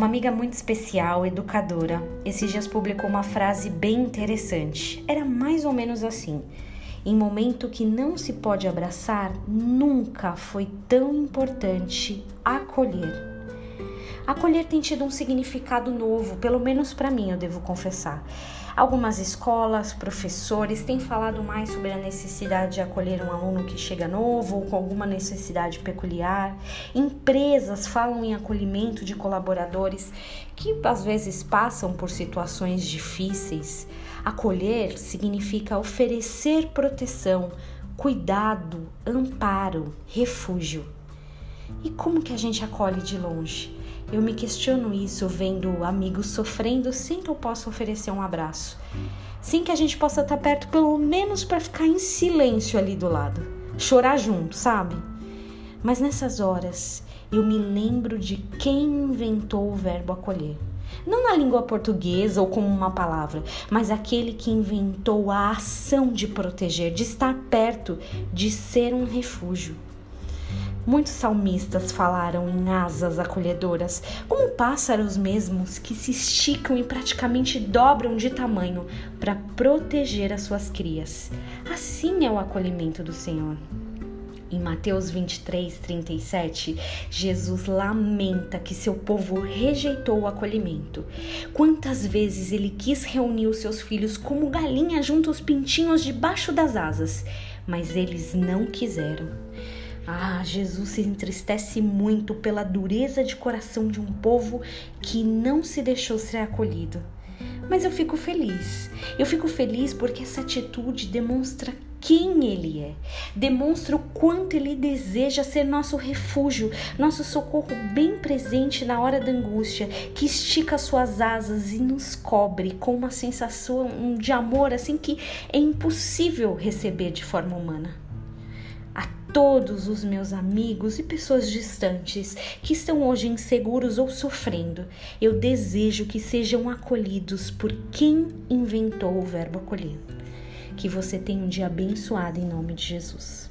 Uma amiga muito especial, educadora, esses dias publicou uma frase bem interessante. Era mais ou menos assim: Em momento que não se pode abraçar, nunca foi tão importante acolher. Acolher tem tido um significado novo, pelo menos para mim, eu devo confessar. Algumas escolas, professores têm falado mais sobre a necessidade de acolher um aluno que chega novo ou com alguma necessidade peculiar. Empresas falam em acolhimento de colaboradores que às vezes passam por situações difíceis. Acolher significa oferecer proteção, cuidado, amparo, refúgio. E como que a gente acolhe de longe? Eu me questiono isso vendo amigos sofrendo sem que eu possa oferecer um abraço. Sem que a gente possa estar perto, pelo menos para ficar em silêncio ali do lado. Chorar junto, sabe? Mas nessas horas eu me lembro de quem inventou o verbo acolher. Não na língua portuguesa ou como uma palavra, mas aquele que inventou a ação de proteger, de estar perto, de ser um refúgio. Muitos salmistas falaram em asas acolhedoras, como pássaros mesmos que se esticam e praticamente dobram de tamanho para proteger as suas crias. Assim é o acolhimento do Senhor. Em Mateus 23, 37, Jesus lamenta que seu povo rejeitou o acolhimento. Quantas vezes ele quis reunir os seus filhos como galinha junto aos pintinhos debaixo das asas, mas eles não quiseram. Ah, Jesus se entristece muito pela dureza de coração de um povo que não se deixou ser acolhido. Mas eu fico feliz. Eu fico feliz porque essa atitude demonstra quem Ele é, demonstra o quanto Ele deseja ser nosso refúgio, nosso socorro bem presente na hora da angústia, que estica suas asas e nos cobre com uma sensação de amor assim que é impossível receber de forma humana todos os meus amigos e pessoas distantes que estão hoje inseguros ou sofrendo. Eu desejo que sejam acolhidos por quem inventou o verbo acolher. Que você tenha um dia abençoado em nome de Jesus.